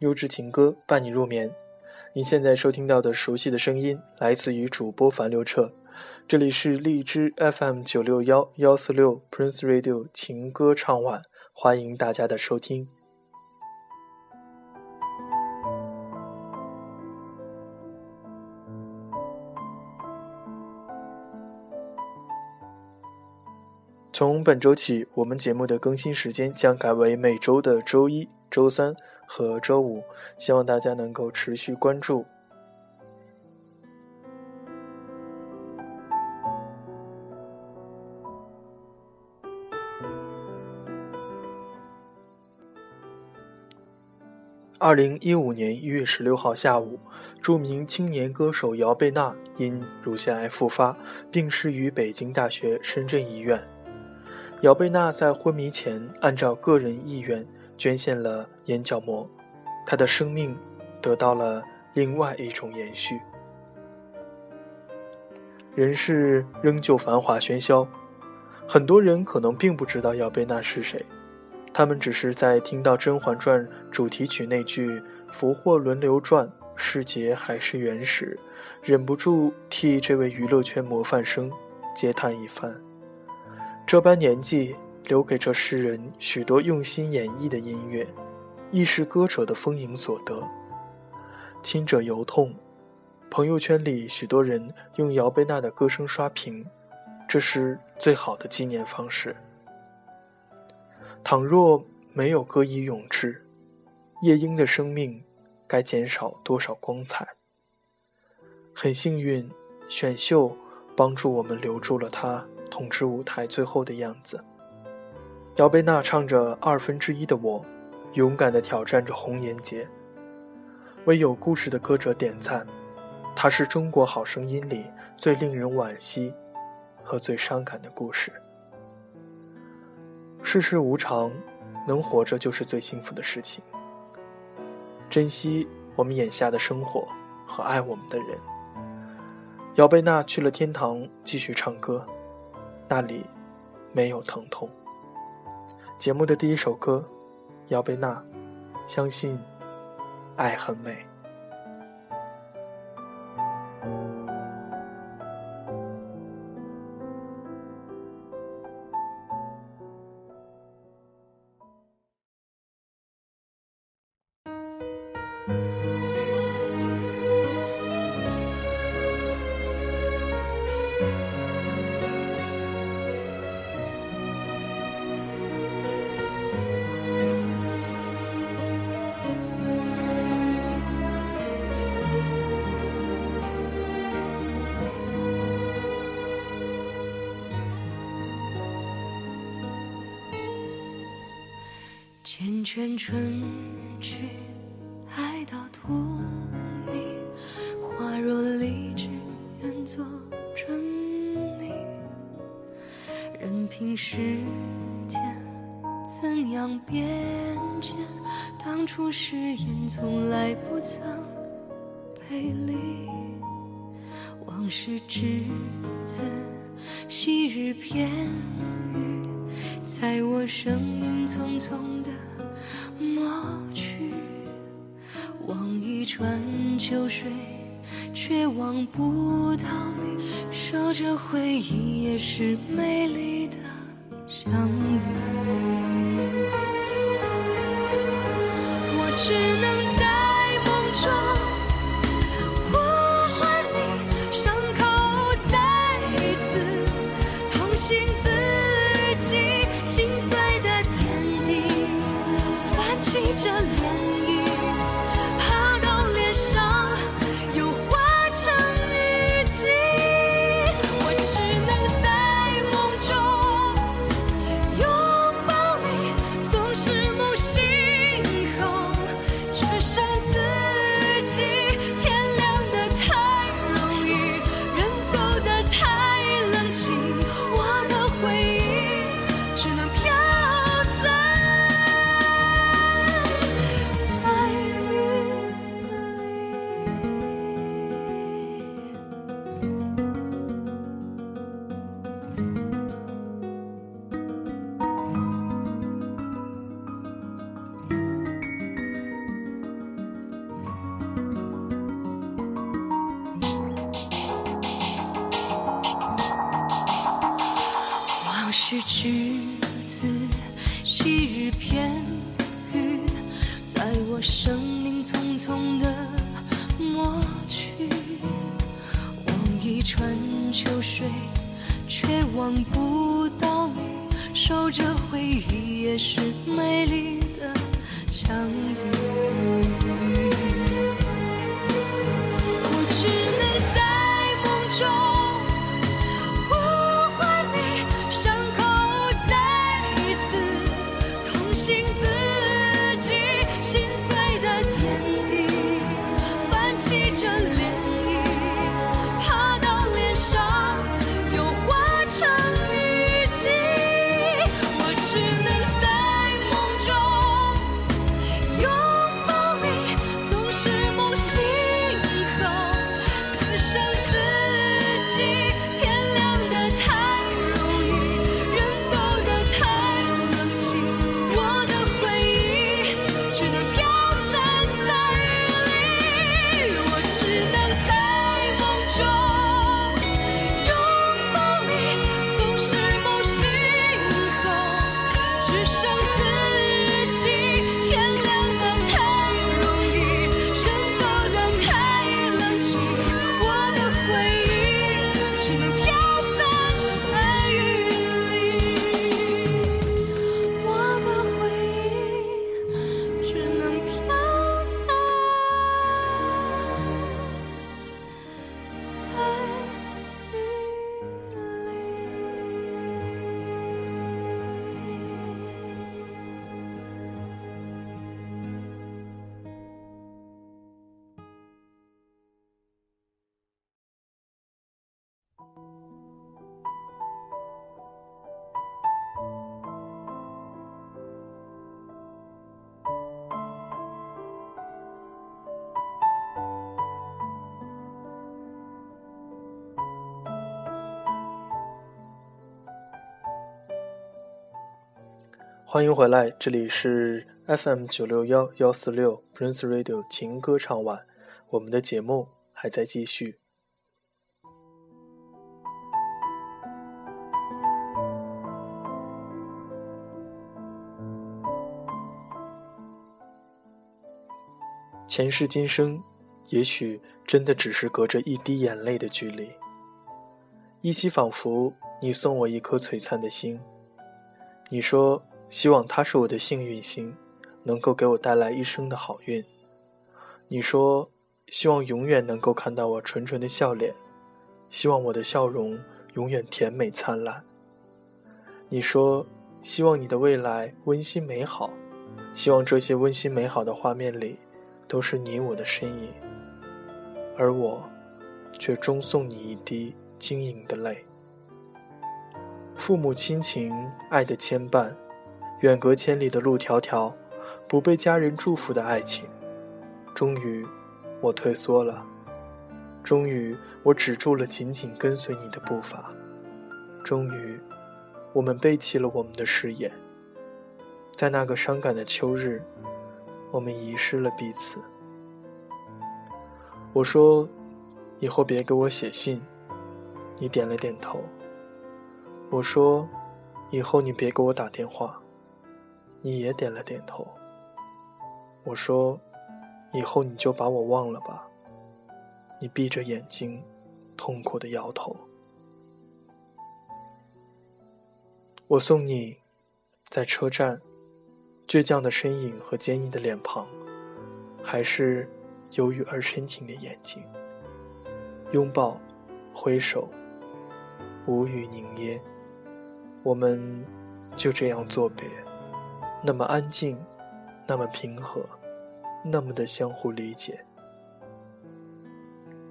优质情歌伴你入眠。您现在收听到的熟悉的声音，来自于主播樊刘彻。这里是荔枝 FM 九六幺幺四六 Prince Radio 情歌唱晚，欢迎大家的收听。从本周起，我们节目的更新时间将改为每周的周一、周三和周五，希望大家能够持续关注。二零一五年一月十六号下午，著名青年歌手姚贝娜因乳腺癌复发，病逝于北京大学深圳医院。姚贝娜在昏迷前按照个人意愿捐献了眼角膜，他的生命得到了另外一种延续。人世仍旧繁华喧嚣，很多人可能并不知道姚贝娜是谁，他们只是在听到《甄嬛传》主题曲那句“福祸轮流转，世节还是原始”，忍不住替这位娱乐圈模范生嗟叹一番。这般年纪留给这诗人许多用心演绎的音乐，亦是歌者的丰盈所得。亲者犹痛，朋友圈里许多人用姚贝娜的歌声刷屏，这是最好的纪念方式。倘若没有歌以咏志，夜莺的生命该减少多少光彩？很幸运，选秀帮助我们留住了他。统治舞台最后的样子。姚贝娜唱着二分之一的我，勇敢地挑战着红颜劫。为有故事的歌者点赞，它是中国好声音里最令人惋惜和最伤感的故事。世事无常，能活着就是最幸福的事情。珍惜我们眼下的生活和爱我们的人。姚贝娜去了天堂，继续唱歌。那里没有疼痛。节目的第一首歌，姚贝娜，相信爱很美。缱绻春去，爱到荼蘼，花若离枝，愿做春泥。任凭时间怎样变迁，当初誓言从来不曾背离。往事只字，昔日片语，在我生命匆匆的。抹去，望一川秋水，却望不到你。守着回忆，也是美丽的相遇。泛起是栀子，昔日片语，在我生命匆匆的抹去。望一川秋水，却望不到你。守着回忆，也是美丽的相遇。欢迎回来，这里是 FM 九六幺幺四六 Prince Radio 情歌唱晚，我们的节目还在继续。前世今生，也许真的只是隔着一滴眼泪的距离，依稀仿佛你送我一颗璀璨的星，你说。希望它是我的幸运星，能够给我带来一生的好运。你说，希望永远能够看到我纯纯的笑脸，希望我的笑容永远甜美灿烂。你说，希望你的未来温馨美好，希望这些温馨美好的画面里，都是你我的身影，而我，却终送你一滴晶莹的泪。父母亲情，爱的牵绊。远隔千里的路迢迢，不被家人祝福的爱情，终于，我退缩了。终于，我止住了紧紧跟随你的步伐。终于，我们背弃了我们的誓言。在那个伤感的秋日，我们遗失了彼此。我说：“以后别给我写信。”你点了点头。我说：“以后你别给我打电话。”你也点了点头。我说：“以后你就把我忘了吧。”你闭着眼睛，痛苦的摇头。我送你，在车站，倔强的身影和坚毅的脸庞，还是忧郁而深情的眼睛。拥抱，挥手，无语凝噎，我们就这样作别。那么安静，那么平和，那么的相互理解。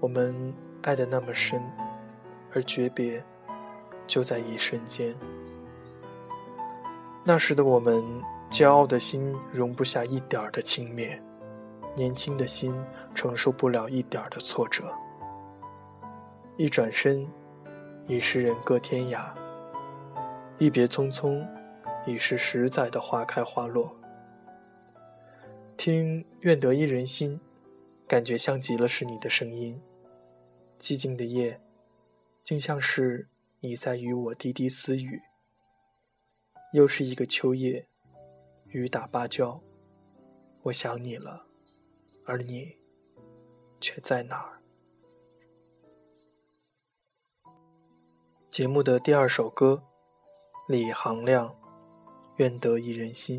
我们爱的那么深，而诀别就在一瞬间。那时的我们，骄傲的心容不下一点儿的轻蔑，年轻的心承受不了一点儿的挫折。一转身，已是人各天涯。一别匆匆。已是十载的花开花落。听“愿得一人心”，感觉像极了是你的声音。寂静的夜，竟像是你在与我滴滴私语，又是一个秋夜，雨打芭蕉，我想你了，而你却在哪儿？节目的第二首歌，李行亮，《愿得一人心》。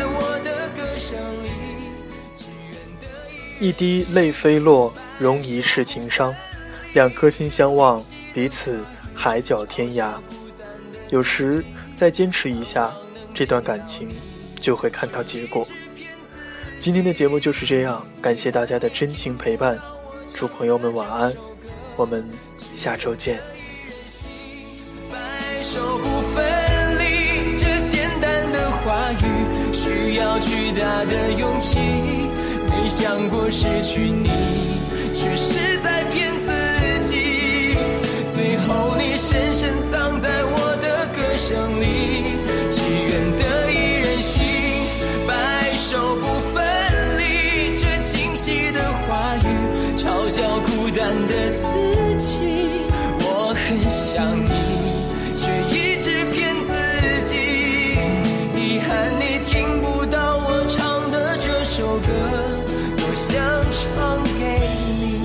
一滴泪飞落，容一世情伤。两颗心相望，彼此海角天涯。有时再坚持一下，这段感情就会看到结果。今天的节目就是这样，感谢大家的真情陪伴，祝朋友们晚安，我们下周见。白首不分离，这简单的话语需要巨大的勇气。没想过失去你，却是在我想唱给你。